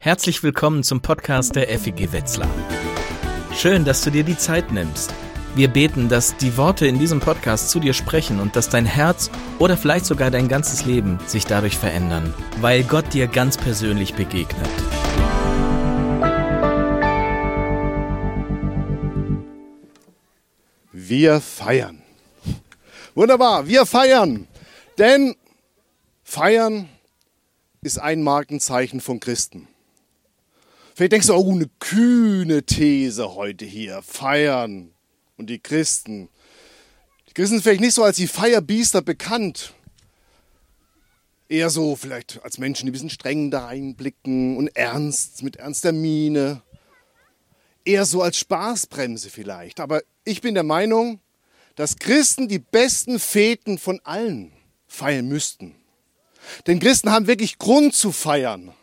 Herzlich willkommen zum Podcast der FEG Wetzlar. Schön, dass du dir die Zeit nimmst. Wir beten, dass die Worte in diesem Podcast zu dir sprechen und dass dein Herz oder vielleicht sogar dein ganzes Leben sich dadurch verändern, weil Gott dir ganz persönlich begegnet. Wir feiern. Wunderbar, wir feiern. Denn feiern ist ein Markenzeichen von Christen. Vielleicht denkst du, oh, eine kühne These heute hier. Feiern und die Christen. Die Christen sind vielleicht nicht so als die Feierbiester bekannt. Eher so vielleicht als Menschen, die ein bisschen streng da reinblicken und ernst, mit ernster Miene. Eher so als Spaßbremse vielleicht. Aber ich bin der Meinung, dass Christen die besten Feten von allen feiern müssten. Denn Christen haben wirklich Grund zu feiern.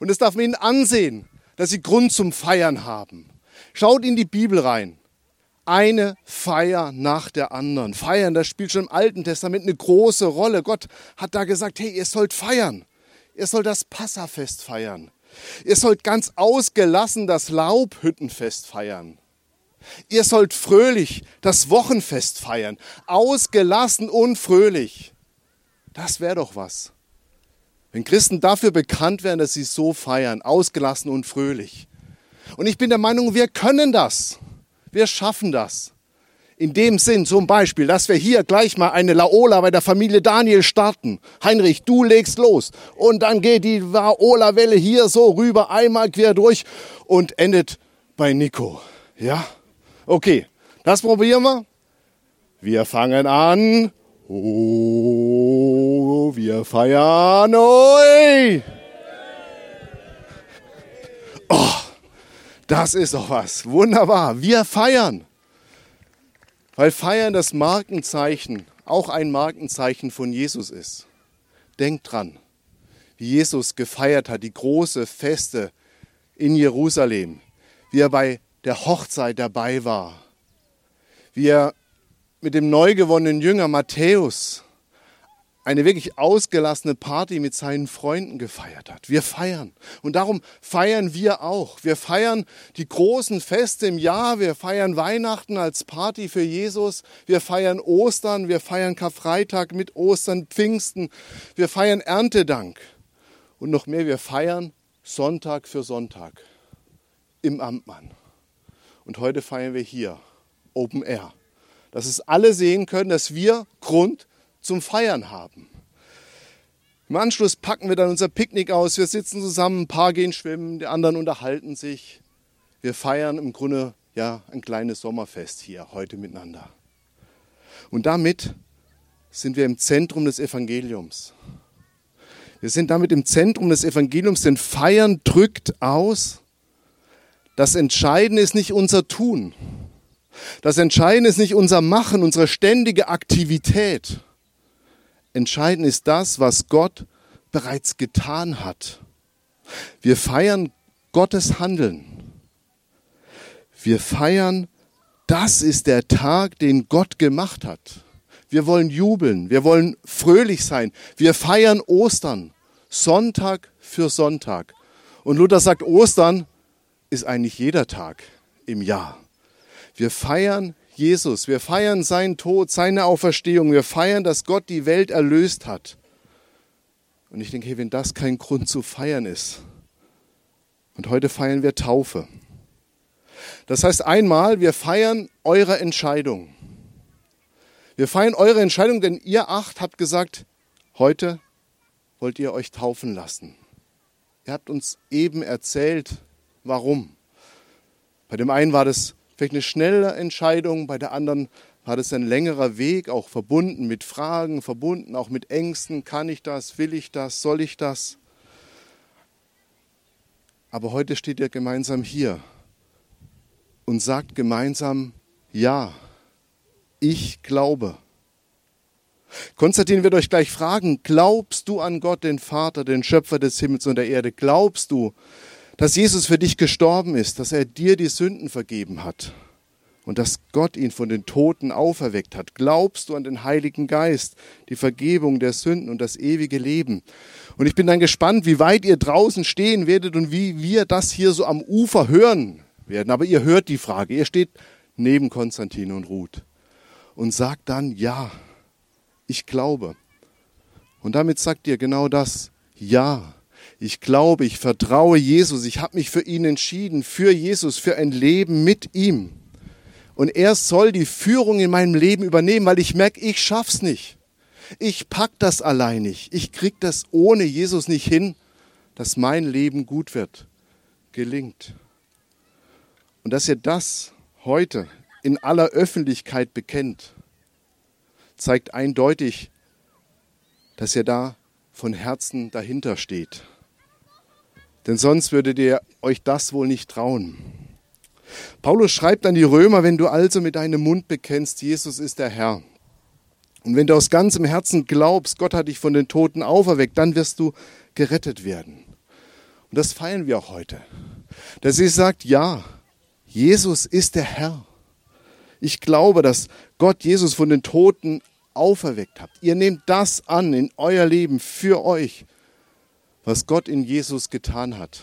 Und das darf man ihnen ansehen, dass sie Grund zum Feiern haben. Schaut in die Bibel rein. Eine Feier nach der anderen. Feiern, das spielt schon im Alten Testament eine große Rolle. Gott hat da gesagt, hey, ihr sollt feiern. Ihr sollt das Passafest feiern. Ihr sollt ganz ausgelassen das Laubhüttenfest feiern. Ihr sollt fröhlich das Wochenfest feiern. Ausgelassen und fröhlich. Das wäre doch was. Wenn Christen dafür bekannt wären, dass sie so feiern, ausgelassen und fröhlich. Und ich bin der Meinung, wir können das. Wir schaffen das. In dem Sinn zum Beispiel, dass wir hier gleich mal eine Laola bei der Familie Daniel starten. Heinrich, du legst los. Und dann geht die Laola-Welle hier so rüber, einmal quer durch und endet bei Nico. Ja? Okay, das probieren wir. Wir fangen an. Oh, wir feiern. Oi. Oh, das ist doch was. Wunderbar. Wir feiern. Weil Feiern das Markenzeichen, auch ein Markenzeichen von Jesus ist. Denkt dran, wie Jesus gefeiert hat, die große Feste in Jerusalem, wie er bei der Hochzeit dabei war, wie er mit dem neu gewonnenen Jünger Matthäus eine wirklich ausgelassene Party mit seinen Freunden gefeiert hat. Wir feiern. Und darum feiern wir auch. Wir feiern die großen Feste im Jahr. Wir feiern Weihnachten als Party für Jesus. Wir feiern Ostern. Wir feiern Karfreitag mit Ostern, Pfingsten. Wir feiern Erntedank. Und noch mehr, wir feiern Sonntag für Sonntag im Amtmann. Und heute feiern wir hier Open Air dass es alle sehen können, dass wir Grund zum Feiern haben. Im Anschluss packen wir dann unser Picknick aus, wir sitzen zusammen, ein paar gehen schwimmen, die anderen unterhalten sich. Wir feiern im Grunde ja ein kleines Sommerfest hier heute miteinander. Und damit sind wir im Zentrum des Evangeliums. Wir sind damit im Zentrum des Evangeliums, denn Feiern drückt aus, das Entscheidende ist nicht unser Tun, das Entscheidende ist nicht unser Machen, unsere ständige Aktivität. Entscheidend ist das, was Gott bereits getan hat. Wir feiern Gottes Handeln. Wir feiern, das ist der Tag, den Gott gemacht hat. Wir wollen jubeln, wir wollen fröhlich sein. Wir feiern Ostern, Sonntag für Sonntag. Und Luther sagt, Ostern ist eigentlich jeder Tag im Jahr. Wir feiern Jesus, wir feiern seinen Tod, seine Auferstehung, wir feiern, dass Gott die Welt erlöst hat. Und ich denke, hey, wenn das kein Grund zu feiern ist. Und heute feiern wir Taufe. Das heißt einmal, wir feiern eure Entscheidung. Wir feiern eure Entscheidung, denn ihr acht habt gesagt, heute wollt ihr euch taufen lassen. Ihr habt uns eben erzählt, warum. Bei dem einen war das vielleicht eine schnelle Entscheidung, bei der anderen war das ein längerer Weg, auch verbunden mit Fragen, verbunden auch mit Ängsten. Kann ich das? Will ich das? Soll ich das? Aber heute steht ihr gemeinsam hier und sagt gemeinsam, ja, ich glaube. Konstantin wird euch gleich fragen, glaubst du an Gott, den Vater, den Schöpfer des Himmels und der Erde? Glaubst du, dass Jesus für dich gestorben ist, dass er dir die Sünden vergeben hat. und dass Gott ihn von den Toten auferweckt hat? Glaubst du an den Heiligen Geist, die Vergebung der Sünden und das ewige Leben? Und ich bin dann gespannt, wie weit ihr draußen stehen werdet und wie wir das hier so am Ufer hören werden. Aber ihr hört die Frage. Ihr steht neben Konstantin und Ruth und sagt dann, ja, ich glaube. Und damit sagt ihr genau das, ja, ich glaube, ich vertraue Jesus, ich habe mich für ihn entschieden, für Jesus, für ein Leben mit ihm. Und er soll die Führung in meinem Leben übernehmen, weil ich merke, ich schaff's nicht. Ich pack das allein nicht. Ich krieg das ohne Jesus nicht hin, dass mein Leben gut wird, gelingt. Und dass ihr das heute in aller Öffentlichkeit bekennt, zeigt eindeutig, dass ihr da von Herzen dahinter steht. Denn sonst würdet ihr euch das wohl nicht trauen. Paulus schreibt an die Römer, wenn du also mit deinem Mund bekennst, Jesus ist der Herr. Und wenn du aus ganzem Herzen glaubst, Gott hat dich von den Toten auferweckt, dann wirst du gerettet werden. Und das feiern wir auch heute. Dass ihr sagt, ja, Jesus ist der Herr. Ich glaube, dass Gott Jesus von den Toten auferweckt hat. Ihr nehmt das an in euer Leben für euch, was Gott in Jesus getan hat.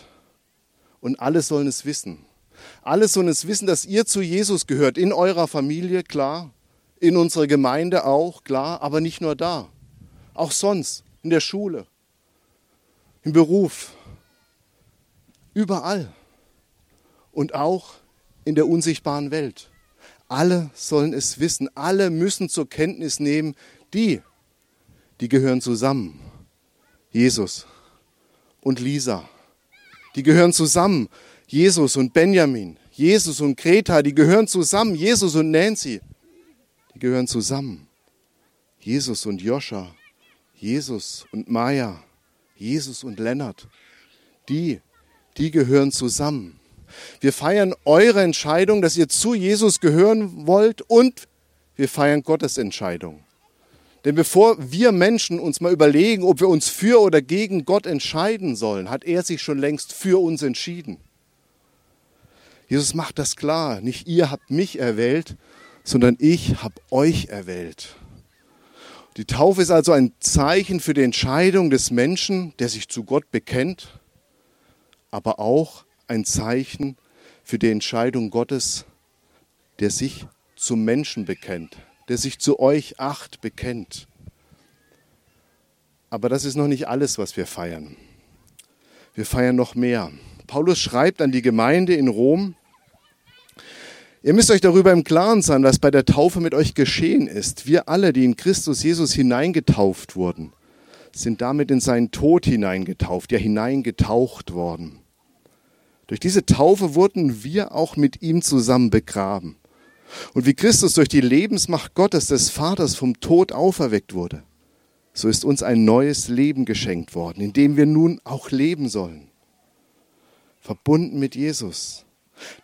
Und alle sollen es wissen. Alle sollen es wissen, dass ihr zu Jesus gehört, in eurer Familie, klar, in unserer Gemeinde auch, klar, aber nicht nur da. Auch sonst, in der Schule, im Beruf, überall. Und auch in der unsichtbaren Welt. Alle sollen es wissen. Alle müssen zur Kenntnis nehmen, die, die gehören zusammen. Jesus und Lisa, die gehören zusammen. Jesus und Benjamin, Jesus und Greta, die gehören zusammen. Jesus und Nancy, die gehören zusammen. Jesus und Joscha, Jesus und Maya, Jesus und Lennart, die, die gehören zusammen. Wir feiern eure Entscheidung, dass ihr zu Jesus gehören wollt und wir feiern Gottes Entscheidung. Denn bevor wir Menschen uns mal überlegen, ob wir uns für oder gegen Gott entscheiden sollen, hat er sich schon längst für uns entschieden. Jesus macht das klar. Nicht ihr habt mich erwählt, sondern ich habe euch erwählt. Die Taufe ist also ein Zeichen für die Entscheidung des Menschen, der sich zu Gott bekennt, aber auch ein Zeichen für die Entscheidung Gottes, der sich zum Menschen bekennt, der sich zu euch acht bekennt. Aber das ist noch nicht alles, was wir feiern. Wir feiern noch mehr. Paulus schreibt an die Gemeinde in Rom, Ihr müsst euch darüber im Klaren sein, was bei der Taufe mit euch geschehen ist. Wir alle, die in Christus Jesus hineingetauft wurden, sind damit in seinen Tod hineingetauft, ja hineingetaucht worden. Durch diese Taufe wurden wir auch mit ihm zusammen begraben. Und wie Christus durch die Lebensmacht Gottes des Vaters vom Tod auferweckt wurde, so ist uns ein neues Leben geschenkt worden, in dem wir nun auch leben sollen. Verbunden mit Jesus.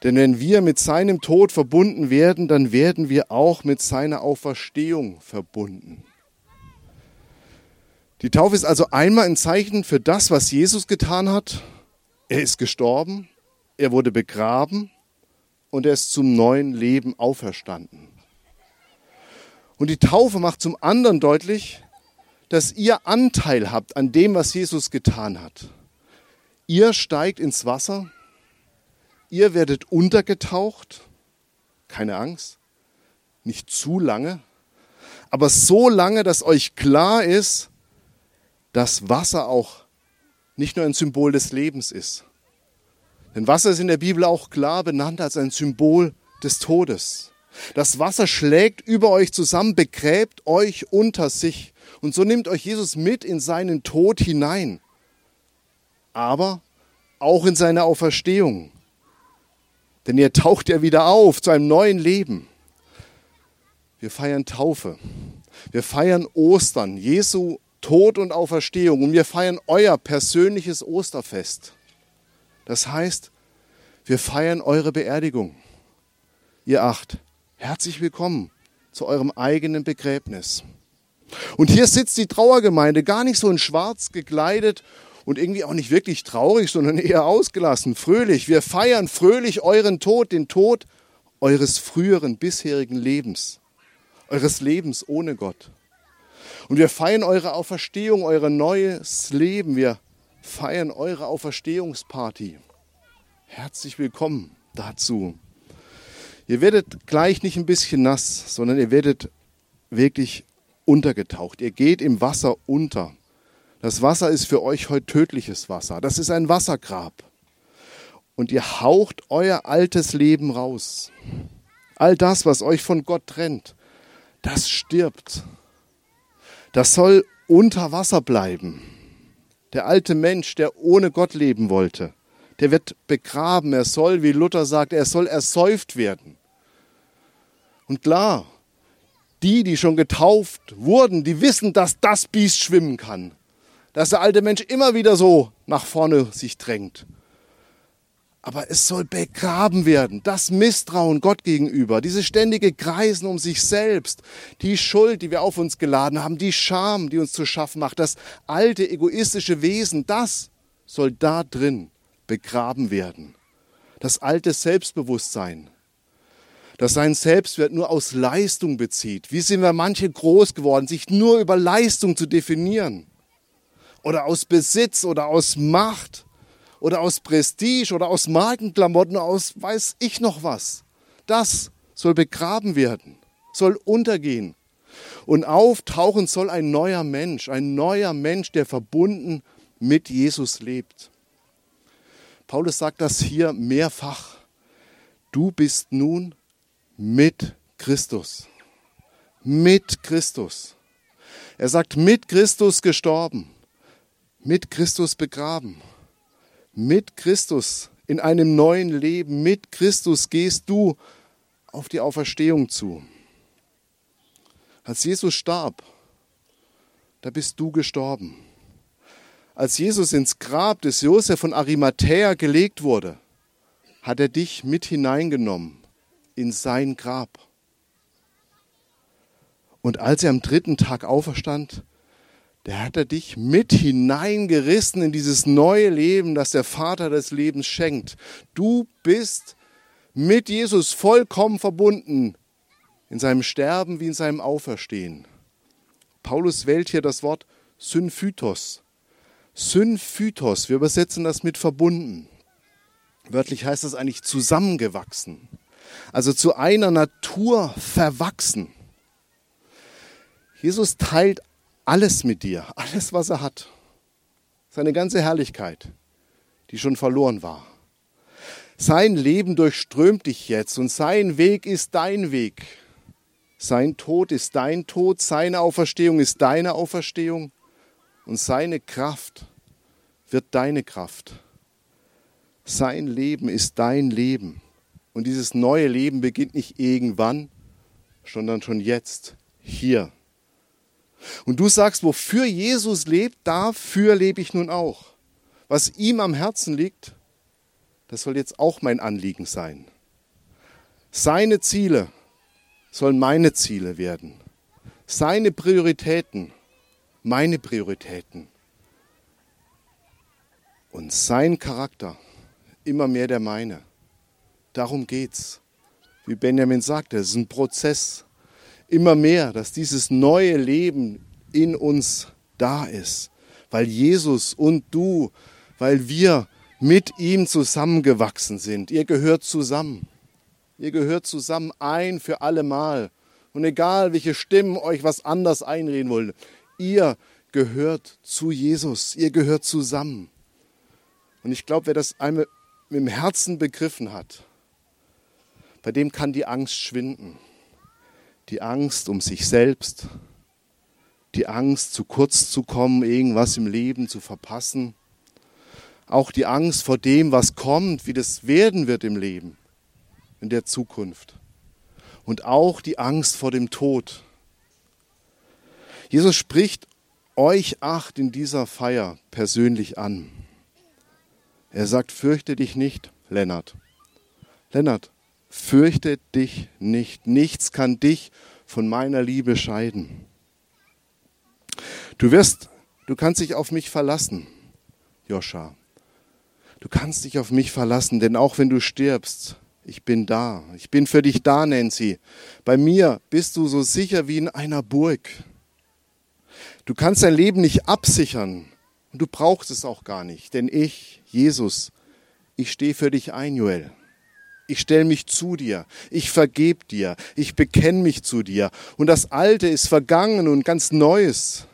Denn wenn wir mit seinem Tod verbunden werden, dann werden wir auch mit seiner Auferstehung verbunden. Die Taufe ist also einmal ein Zeichen für das, was Jesus getan hat. Er ist gestorben, er wurde begraben und er ist zum neuen Leben auferstanden. Und die Taufe macht zum anderen deutlich, dass ihr Anteil habt an dem, was Jesus getan hat. Ihr steigt ins Wasser, ihr werdet untergetaucht, keine Angst, nicht zu lange, aber so lange, dass euch klar ist, dass Wasser auch nicht nur ein Symbol des Lebens ist, denn Wasser ist in der Bibel auch klar benannt als ein Symbol des Todes. Das Wasser schlägt über euch zusammen, begräbt euch unter sich. Und so nimmt euch Jesus mit in seinen Tod hinein. Aber auch in seine Auferstehung. Denn ihr taucht ja wieder auf zu einem neuen Leben. Wir feiern Taufe. Wir feiern Ostern, Jesu Tod und Auferstehung. Und wir feiern euer persönliches Osterfest. Das heißt, wir feiern eure Beerdigung. Ihr acht, herzlich willkommen zu eurem eigenen Begräbnis. Und hier sitzt die Trauergemeinde gar nicht so in schwarz gekleidet und irgendwie auch nicht wirklich traurig, sondern eher ausgelassen, fröhlich. Wir feiern fröhlich euren Tod, den Tod eures früheren bisherigen Lebens, eures Lebens ohne Gott. Und wir feiern eure Auferstehung, euer neues Leben. Wir feiern eure Auferstehungsparty. Herzlich willkommen dazu. Ihr werdet gleich nicht ein bisschen nass, sondern ihr werdet wirklich untergetaucht. Ihr geht im Wasser unter. Das Wasser ist für euch heute tödliches Wasser. Das ist ein Wassergrab. Und ihr haucht euer altes Leben raus. All das, was euch von Gott trennt, das stirbt. Das soll unter Wasser bleiben. Der alte Mensch, der ohne Gott leben wollte, der wird begraben. Er soll, wie Luther sagt, er soll ersäuft werden. Und klar, die, die schon getauft wurden, die wissen, dass das Biest schwimmen kann. Dass der alte Mensch immer wieder so nach vorne sich drängt. Aber es soll begraben werden. Das Misstrauen Gott gegenüber, diese ständige Kreisen um sich selbst, die Schuld, die wir auf uns geladen haben, die Scham, die uns zu schaffen macht, das alte egoistische Wesen, das soll da drin begraben werden. Das alte Selbstbewusstsein, das seinen Selbstwert nur aus Leistung bezieht. Wie sind wir manche groß geworden, sich nur über Leistung zu definieren? Oder aus Besitz oder aus Macht oder aus Prestige oder aus Markenklamotten, aus weiß ich noch was. Das soll begraben werden, soll untergehen. Und auftauchen soll ein neuer Mensch, ein neuer Mensch, der verbunden mit Jesus lebt. Paulus sagt das hier mehrfach. Du bist nun mit Christus. Mit Christus. Er sagt, mit Christus gestorben, mit Christus begraben mit Christus in einem neuen Leben, mit Christus gehst du auf die Auferstehung zu. Als Jesus starb, da bist du gestorben. Als Jesus ins Grab des Josef von Arimathäa gelegt wurde, hat er dich mit hineingenommen in sein Grab. Und als er am dritten Tag auferstand, der hat er dich mit hineingerissen in dieses neue Leben, das der Vater des Lebens schenkt. Du bist mit Jesus vollkommen verbunden in seinem Sterben wie in seinem Auferstehen. Paulus wählt hier das Wort Synphytos. Synphytos, wir übersetzen das mit verbunden. Wörtlich heißt das eigentlich zusammengewachsen. Also zu einer Natur verwachsen. Jesus teilt alles mit dir, alles, was er hat. Seine ganze Herrlichkeit, die schon verloren war. Sein Leben durchströmt dich jetzt und sein Weg ist dein Weg. Sein Tod ist dein Tod, seine Auferstehung ist deine Auferstehung und seine Kraft wird deine Kraft. Sein Leben ist dein Leben. Und dieses neue Leben beginnt nicht irgendwann, sondern schon jetzt, hier und du sagst, wofür Jesus lebt, dafür lebe ich nun auch. Was ihm am Herzen liegt, das soll jetzt auch mein Anliegen sein. Seine Ziele sollen meine Ziele werden. Seine Prioritäten, meine Prioritäten. Und sein Charakter immer mehr der meine. Darum geht's. Wie Benjamin sagte, es ist ein Prozess immer mehr, dass dieses neue Leben in uns da ist, weil Jesus und du, weil wir mit ihm zusammengewachsen sind. Ihr gehört zusammen. Ihr gehört zusammen ein für alle Mal. Und egal, welche Stimmen euch was anders einreden wollen, ihr gehört zu Jesus. Ihr gehört zusammen. Und ich glaube, wer das einmal im Herzen begriffen hat, bei dem kann die Angst schwinden die Angst um sich selbst, die Angst, zu kurz zu kommen, irgendwas im Leben zu verpassen, auch die Angst vor dem, was kommt, wie das werden wird im Leben, in der Zukunft und auch die Angst vor dem Tod. Jesus spricht euch acht in dieser Feier persönlich an. Er sagt, fürchte dich nicht, Lennart. Lennart, Fürchte dich nicht, nichts kann dich von meiner Liebe scheiden. Du wirst, du kannst dich auf mich verlassen, Joscha. Du kannst dich auf mich verlassen, denn auch wenn du stirbst, Ich bin da. Ich bin für dich da, Nancy. Bei mir bist du so sicher wie in einer Burg. Du kannst dein Leben nicht absichern und du brauchst es auch gar nicht, denn ich, Jesus, ich stehe für dich ein, Joel. Ich stelle mich zu dir, ich vergeb dir, ich bekenne mich zu dir und das Alte ist vergangen und ganz Neues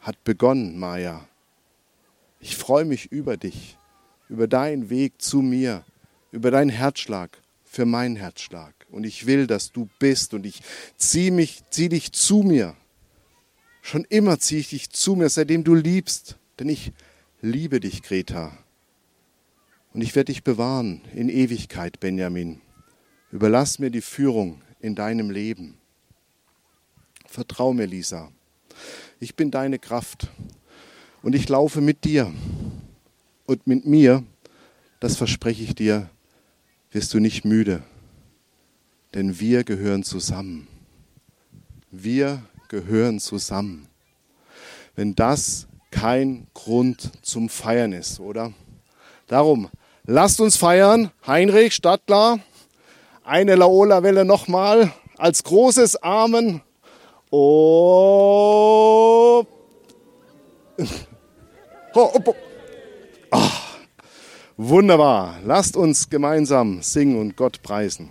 hat begonnen, Maja. Ich freue mich über dich, über deinen Weg zu mir, über deinen Herzschlag für meinen Herzschlag. Und ich will, dass du bist und ich ziehe mich, zieh dich zu mir. Schon immer ziehe ich dich zu mir, seitdem du liebst. Denn ich liebe dich, Greta. Und ich werde dich bewahren in Ewigkeit, Benjamin. Überlass mir die Führung in deinem Leben. Vertrau mir, Lisa. Ich bin deine Kraft. Und ich laufe mit dir. Und mit mir, das verspreche ich dir, wirst du nicht müde, denn wir gehören zusammen. Wir gehören zusammen. Wenn das kein Grund zum Feiern ist, oder? Darum, lasst uns feiern. Heinrich, Stadtler, eine Laola-Welle nochmal als großes Amen. Oh. oh, oh, oh. Wunderbar. Lasst uns gemeinsam singen und Gott preisen.